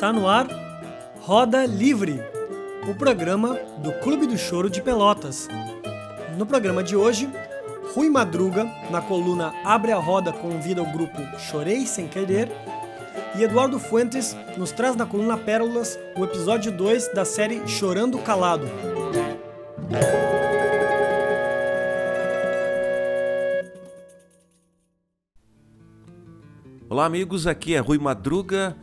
Está no ar Roda Livre, o programa do Clube do Choro de Pelotas. No programa de hoje, Rui Madruga, na coluna Abre a Roda, convida o grupo Chorei Sem Querer. E Eduardo Fuentes nos traz na coluna Pérolas o episódio 2 da série Chorando Calado. Olá, amigos. Aqui é Rui Madruga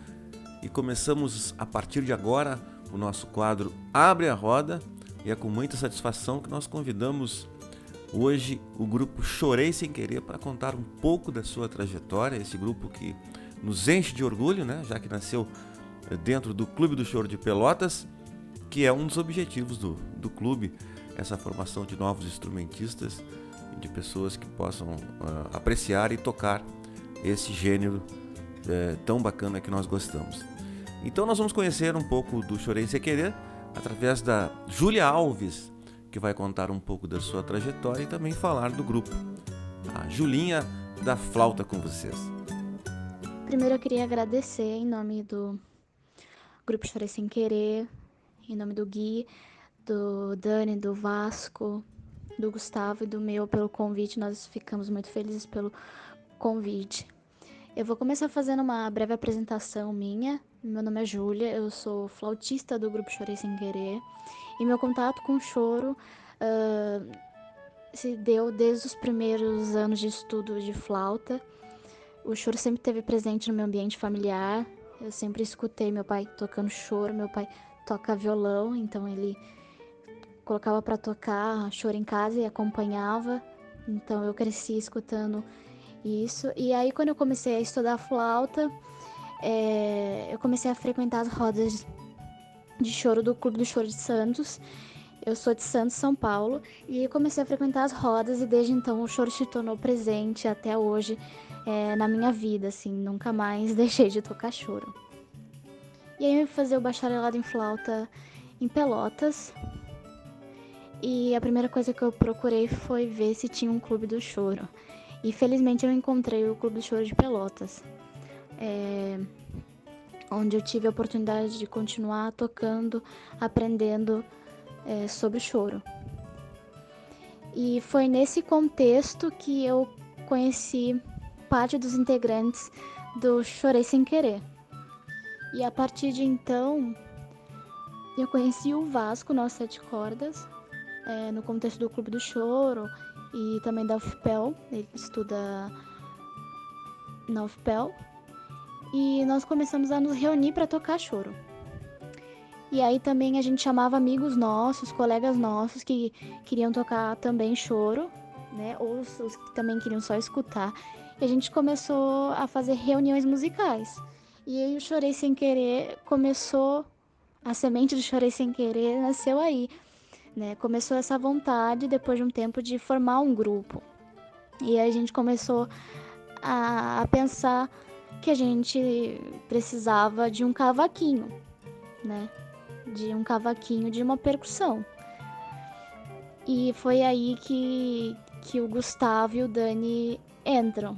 e começamos a partir de agora o nosso quadro Abre a Roda e é com muita satisfação que nós convidamos hoje o grupo Chorei Sem Querer para contar um pouco da sua trajetória, esse grupo que nos enche de orgulho, né? já que nasceu dentro do Clube do Choro de Pelotas, que é um dos objetivos do, do clube, essa formação de novos instrumentistas de pessoas que possam uh, apreciar e tocar esse gênero é, tão bacana que nós gostamos. Então nós vamos conhecer um pouco do Chorei Sem Querer através da Júlia Alves, que vai contar um pouco da sua trajetória e também falar do grupo. A Julinha da Flauta com vocês. Primeiro eu queria agradecer em nome do Grupo Chorei Sem Querer, em nome do Gui, do Dani, do Vasco, do Gustavo e do meu pelo convite. Nós ficamos muito felizes pelo convite. Eu vou começar fazendo uma breve apresentação minha. Meu nome é Júlia, eu sou flautista do grupo Chorei Sem Querer e meu contato com o choro uh, se deu desde os primeiros anos de estudo de flauta. O choro sempre esteve presente no meu ambiente familiar. Eu sempre escutei meu pai tocando choro, meu pai toca violão, então ele colocava para tocar choro em casa e acompanhava. Então eu cresci escutando isso. E aí, quando eu comecei a estudar flauta, é, eu comecei a frequentar as rodas de choro do Clube do Choro de Santos. Eu sou de Santos, São Paulo, e comecei a frequentar as rodas e desde então o choro se tornou presente até hoje é, na minha vida, assim, nunca mais deixei de tocar choro. E aí eu fui fazer o bacharelado em flauta em Pelotas. E a primeira coisa que eu procurei foi ver se tinha um clube do choro. E felizmente eu encontrei o Clube Choro de Pelotas, é, onde eu tive a oportunidade de continuar tocando, aprendendo é, sobre choro. E foi nesse contexto que eu conheci parte dos integrantes do Chorei Sem Querer. E a partir de então, eu conheci o Vasco, nós sete cordas, é, no contexto do Clube do Choro e também da UFPEL, ele estuda na UFPEL. E nós começamos a nos reunir para tocar choro. E aí também a gente chamava amigos nossos, colegas nossos que queriam tocar também choro, né? Ou os, os que também queriam só escutar. E a gente começou a fazer reuniões musicais. E aí o Chorei Sem Querer começou, a semente do Chorei Sem Querer nasceu aí. Né? Começou essa vontade depois de um tempo de formar um grupo. E a gente começou a, a pensar que a gente precisava de um cavaquinho, né? De um cavaquinho de uma percussão. E foi aí que, que o Gustavo e o Dani entram.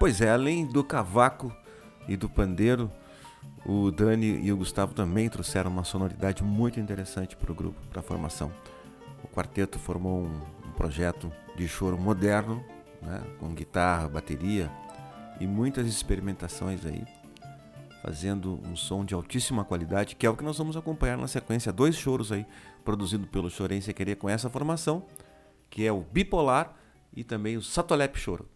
Pois é, além do cavaco e do pandeiro, o Dani e o Gustavo também trouxeram uma sonoridade muito interessante para o grupo, para a formação. O quarteto formou um, um projeto de choro moderno, né, com guitarra, bateria e muitas experimentações aí, fazendo um som de altíssima qualidade, que é o que nós vamos acompanhar na sequência. Dois choros aí, produzido pelo Chorei Sem Querer com essa formação, que é o Bipolar e também o Satolep Choro.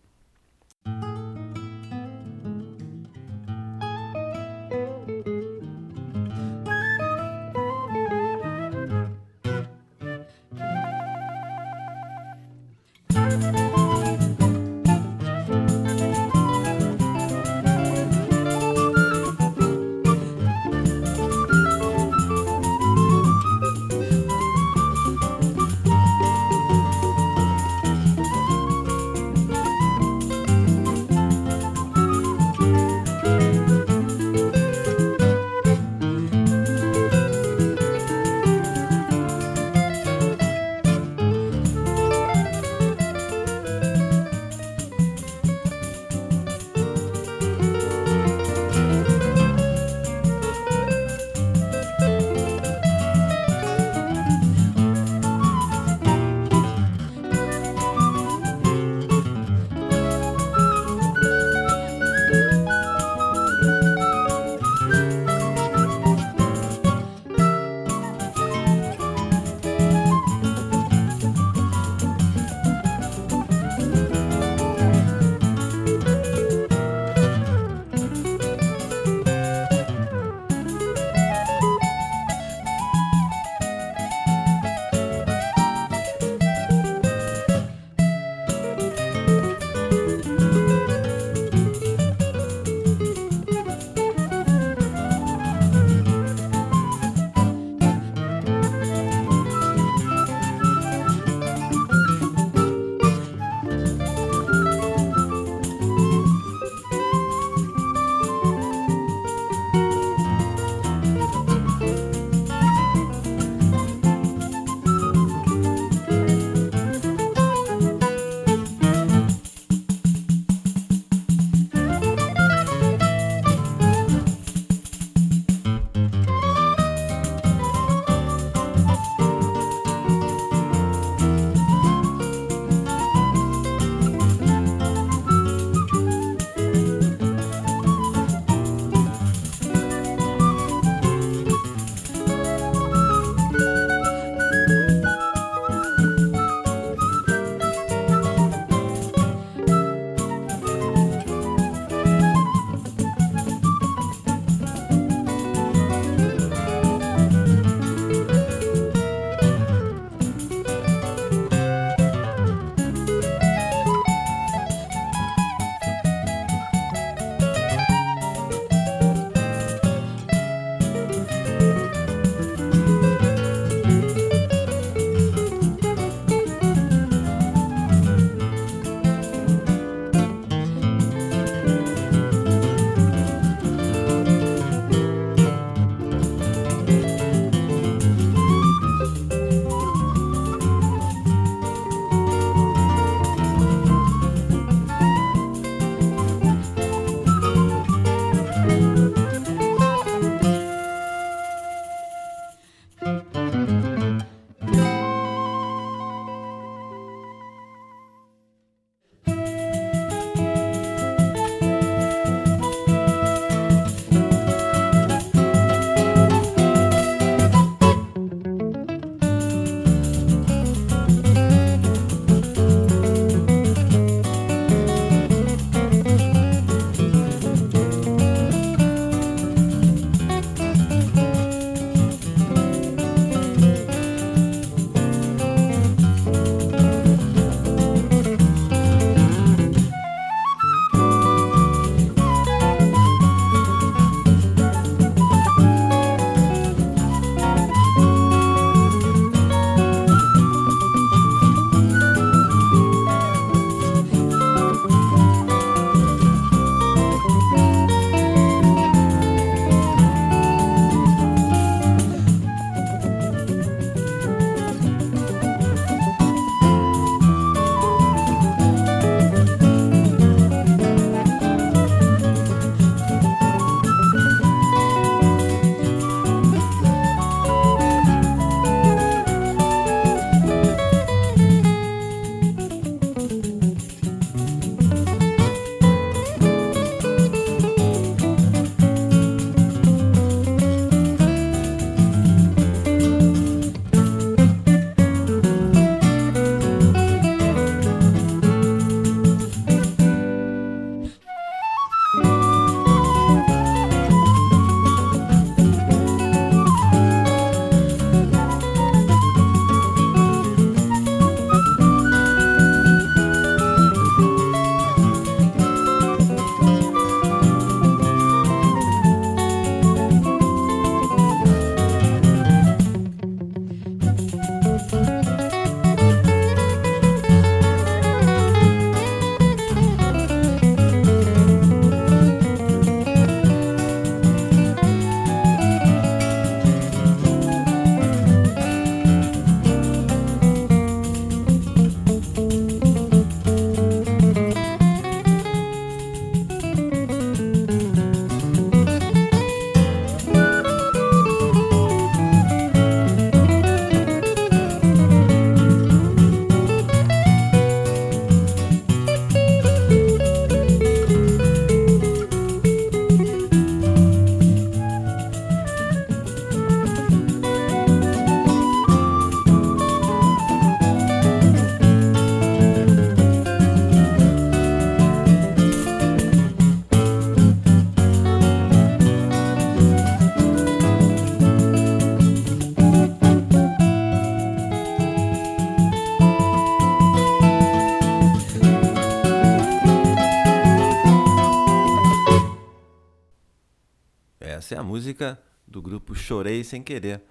Música do grupo Chorei Sem Querer.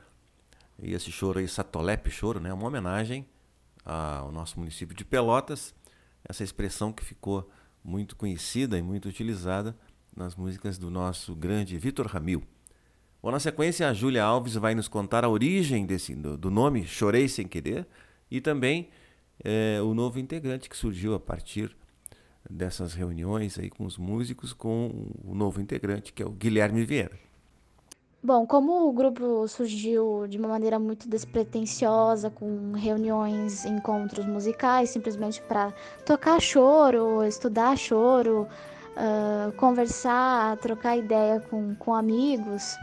E esse choro aí, Satolepe Choro, né? Uma homenagem ao nosso município de Pelotas. Essa expressão que ficou muito conhecida e muito utilizada nas músicas do nosso grande Vitor Ramil. Bom, na sequência, a Júlia Alves vai nos contar a origem desse, do, do nome Chorei Sem Querer e também é, o novo integrante que surgiu a partir dessas reuniões aí com os músicos, com o novo integrante, que é o Guilherme Vieira. Bom, como o grupo surgiu de uma maneira muito despretensiosa, com reuniões, encontros musicais, simplesmente para tocar choro, estudar choro, uh, conversar, trocar ideia com, com amigos,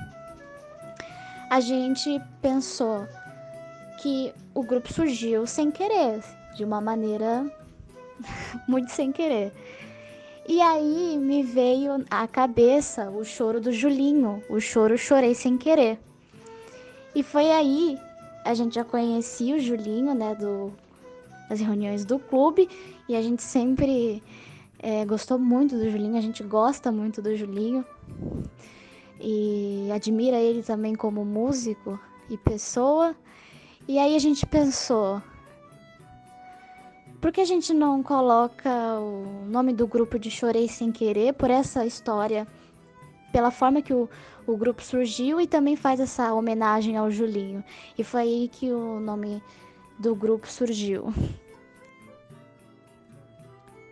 a gente pensou que o grupo surgiu sem querer, de uma maneira muito sem querer. E aí me veio à cabeça o choro do Julinho, o choro Chorei Sem Querer. E foi aí, a gente já conhecia o Julinho, né, do, das reuniões do clube, e a gente sempre é, gostou muito do Julinho, a gente gosta muito do Julinho, e admira ele também como músico e pessoa. E aí a gente pensou, por que a gente não coloca o nome do grupo de Chorei Sem Querer por essa história, pela forma que o, o grupo surgiu e também faz essa homenagem ao Julinho? E foi aí que o nome do grupo surgiu.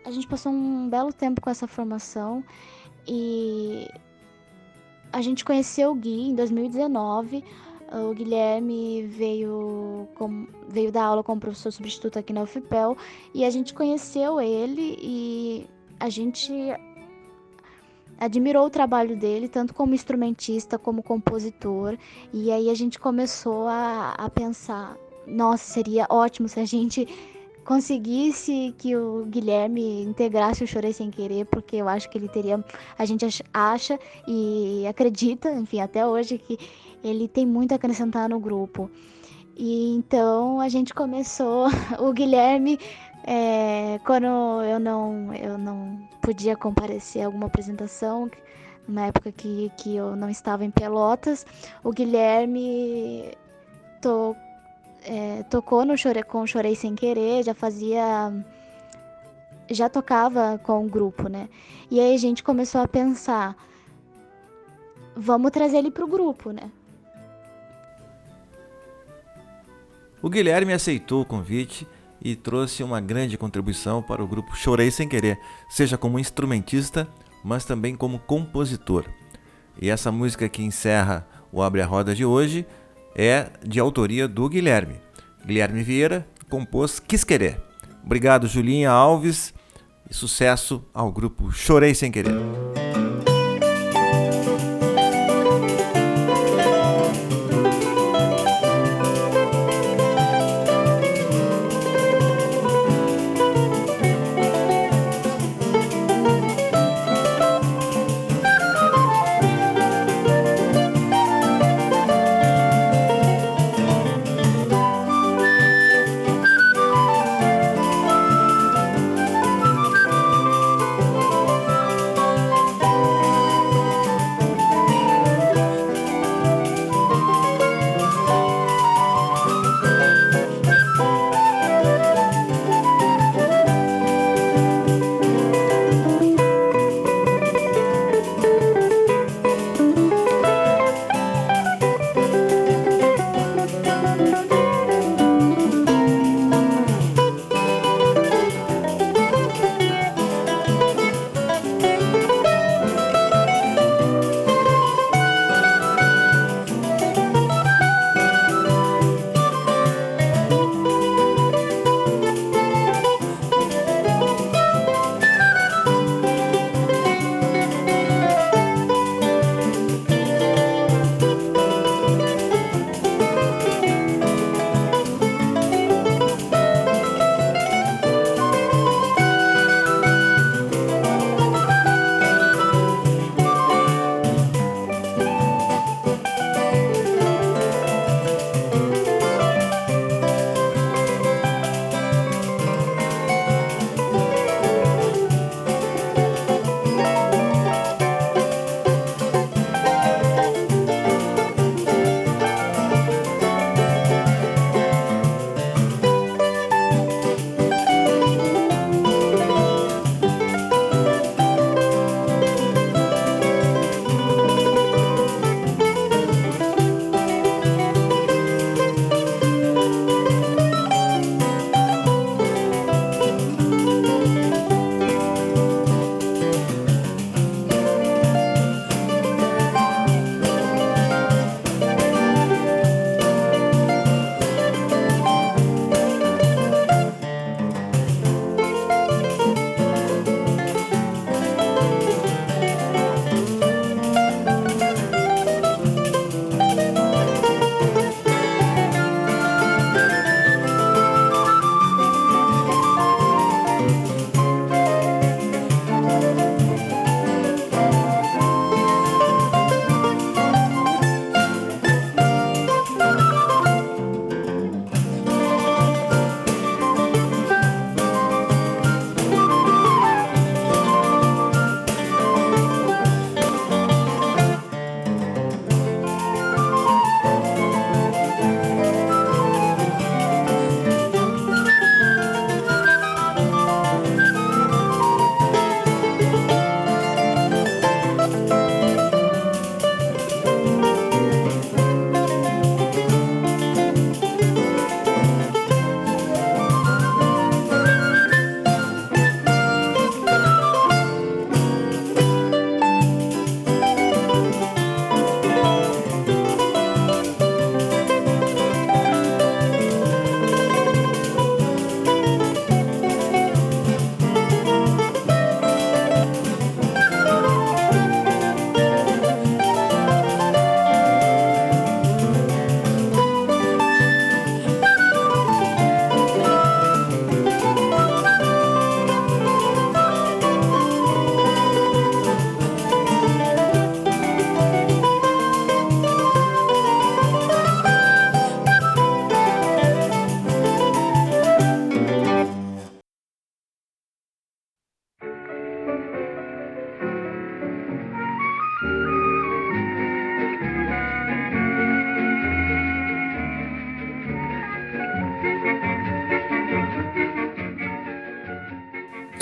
A gente passou um belo tempo com essa formação e a gente conheceu o Gui em 2019 o Guilherme veio, com, veio dar aula como professor substituto aqui na UFPEL e a gente conheceu ele e a gente admirou o trabalho dele, tanto como instrumentista como compositor. E aí a gente começou a, a pensar: nossa, seria ótimo se a gente conseguisse que o Guilherme integrasse o Chorei Sem Querer, porque eu acho que ele teria. A gente acha e acredita, enfim, até hoje, que ele tem muito a acrescentar no grupo. E então a gente começou, o Guilherme, é, quando eu não, eu não podia comparecer a alguma apresentação, na época que, que eu não estava em Pelotas, o Guilherme to, é, tocou no Chore, com Chorei Sem Querer, já fazia. Já tocava com o grupo, né? E aí a gente começou a pensar: vamos trazer ele pro grupo, né? O Guilherme aceitou o convite e trouxe uma grande contribuição para o grupo Chorei Sem Querer, seja como instrumentista, mas também como compositor. E essa música que encerra o Abre a Roda de hoje é de autoria do Guilherme. Guilherme Vieira compôs Quis Querer. Obrigado, Julinha Alves, e sucesso ao grupo Chorei Sem Querer.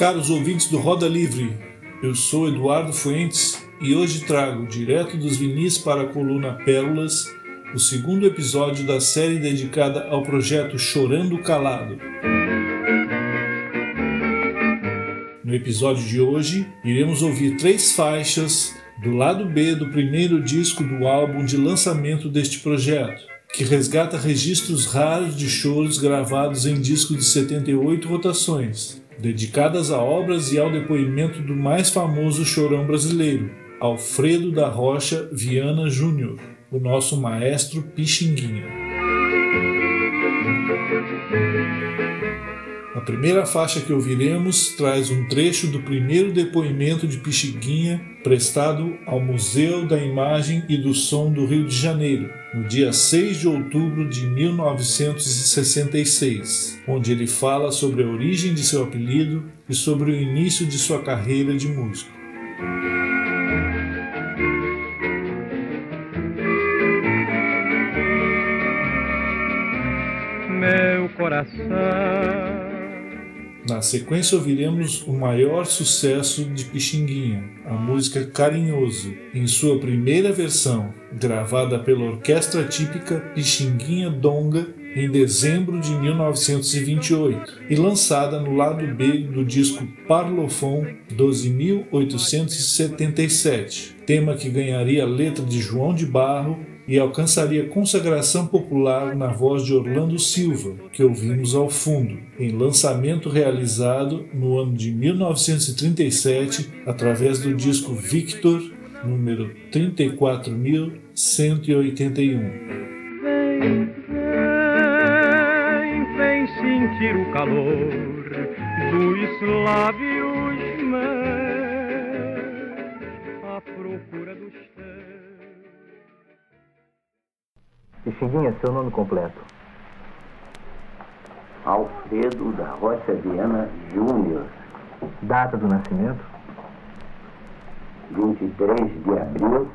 Caros ouvintes do Roda Livre, eu sou Eduardo Fuentes e hoje trago direto dos vinis para a coluna Pérolas o segundo episódio da série dedicada ao projeto Chorando Calado. No episódio de hoje, iremos ouvir três faixas do lado B do primeiro disco do álbum de lançamento deste projeto, que resgata registros raros de choros gravados em disco de 78 rotações, dedicadas a obras e ao depoimento do mais famoso chorão brasileiro, Alfredo da Rocha Viana Júnior, o nosso maestro Pixinguinha. Primeira faixa que ouviremos traz um trecho do primeiro depoimento de Pixinguinha prestado ao Museu da Imagem e do Som do Rio de Janeiro, no dia 6 de outubro de 1966, onde ele fala sobre a origem de seu apelido e sobre o início de sua carreira de músico. Meu coração na sequência ouviremos o maior sucesso de Pixinguinha, a música Carinhoso, em sua primeira versão, gravada pela orquestra típica Pixinguinha Donga em dezembro de 1928 e lançada no lado B do disco Parlofon 12.877, tema que ganharia a letra de João de Barro e alcançaria consagração popular na voz de Orlando Silva, que ouvimos ao fundo, em lançamento realizado no ano de 1937 através do disco Victor, número 34181. Vem, vem, vem sentir o calor dos lábios meus à procura dos Pixinguinha, seu nome completo. Alfredo da Rocha Viana Júnior, Data do nascimento? 23 de abril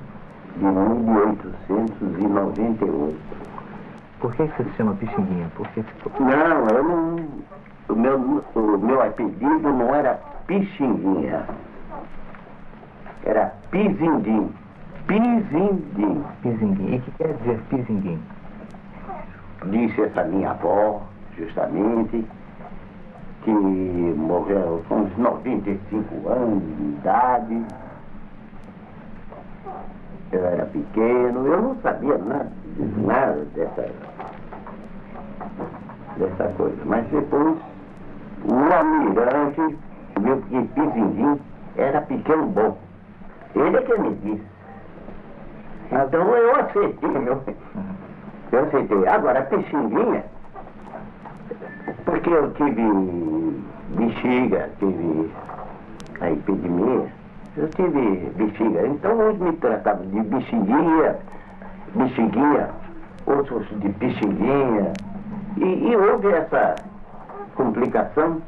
de 1898. Por que você se chama Pixinguinha? Porque ficou... Não, eu não. O meu, o meu apelido não era Pixinguinha. Era Pizindim. Pizindim. Pizinguim. E o que quer dizer Pizinguim? Disse essa minha avó, justamente, que morreu com uns 95 anos de idade. Eu era pequeno, eu não sabia nada, nada dessa, dessa coisa. Mas depois, o almirante viu que Pizindim era pequeno bom. Ele é que me disse. Então eu aceitei, meu. Eu aceitei. Agora, Pixinguinha, porque eu tive bexiga, tive a epidemia, eu tive bexiga. Então uns me tratavam de bexiguinha, bexiguinha, outros de pixinguinha. E, e houve essa complicação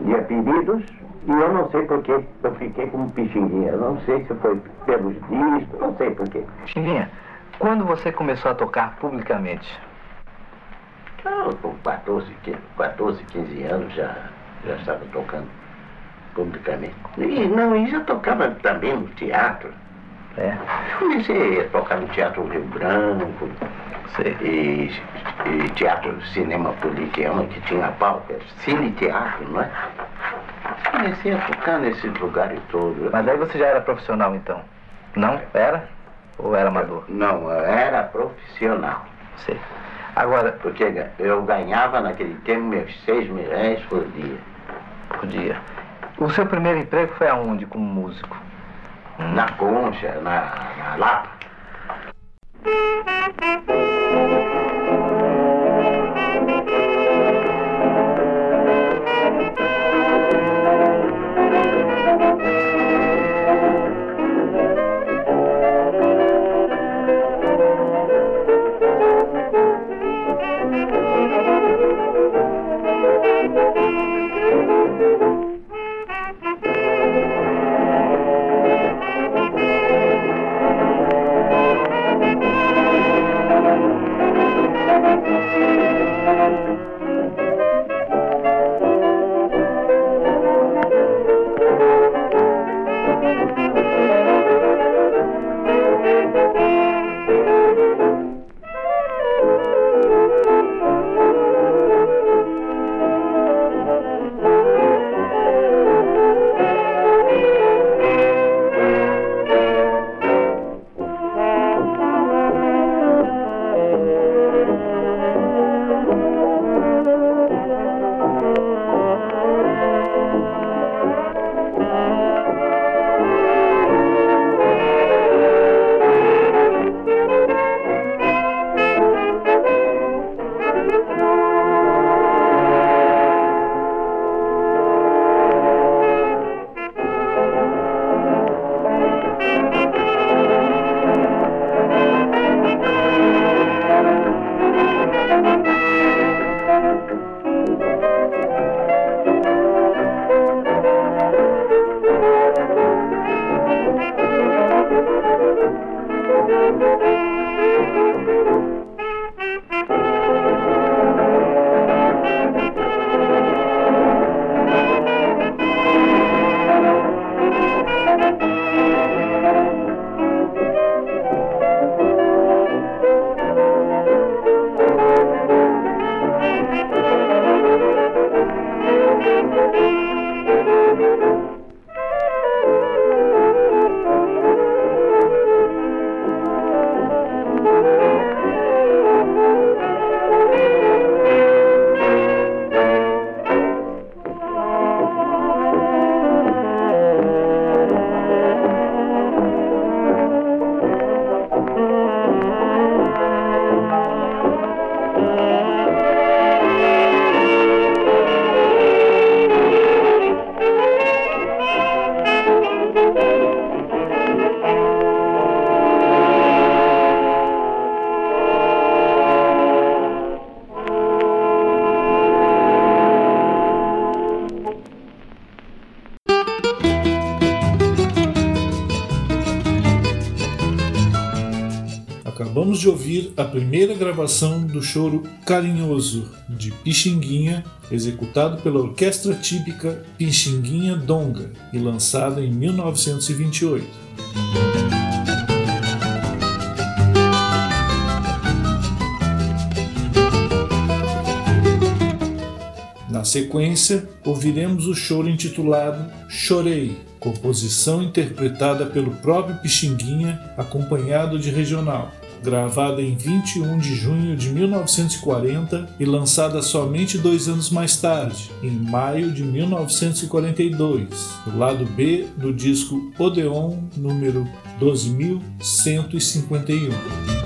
de apelidos e eu não sei por que eu fiquei como pixinguinha. Eu não sei se foi pelos discos, não sei por quê. Pixinguinha, quando você começou a tocar publicamente? Eu, com 14, 15 14, 15 anos já, já estava tocando publicamente. E não, e já tocava também no teatro. É, Comecei a tocar no Teatro Rio Branco e, e Teatro Cinema Politeama, que tinha palco, era cine teatro, não é? Comecei a tocar nesses lugares todos. Mas aí você já era profissional então? Não? Era? Ou era amador? Não, eu era profissional. Sei. Agora, Porque eu ganhava naquele tempo meus seis mil reais por dia. por dia. O seu primeiro emprego foi aonde como músico? Na concha, na, na Lapa. A primeira gravação do choro Carinhoso de Pixinguinha, executado pela orquestra típica Pixinguinha Donga e lançado em 1928. Na sequência, ouviremos o choro intitulado Chorei, composição interpretada pelo próprio Pixinguinha, acompanhado de regional, gravada em 21 de junho de 1940 e lançada somente dois anos mais tarde, em maio de 1942, no lado B do disco Odeon número 12151.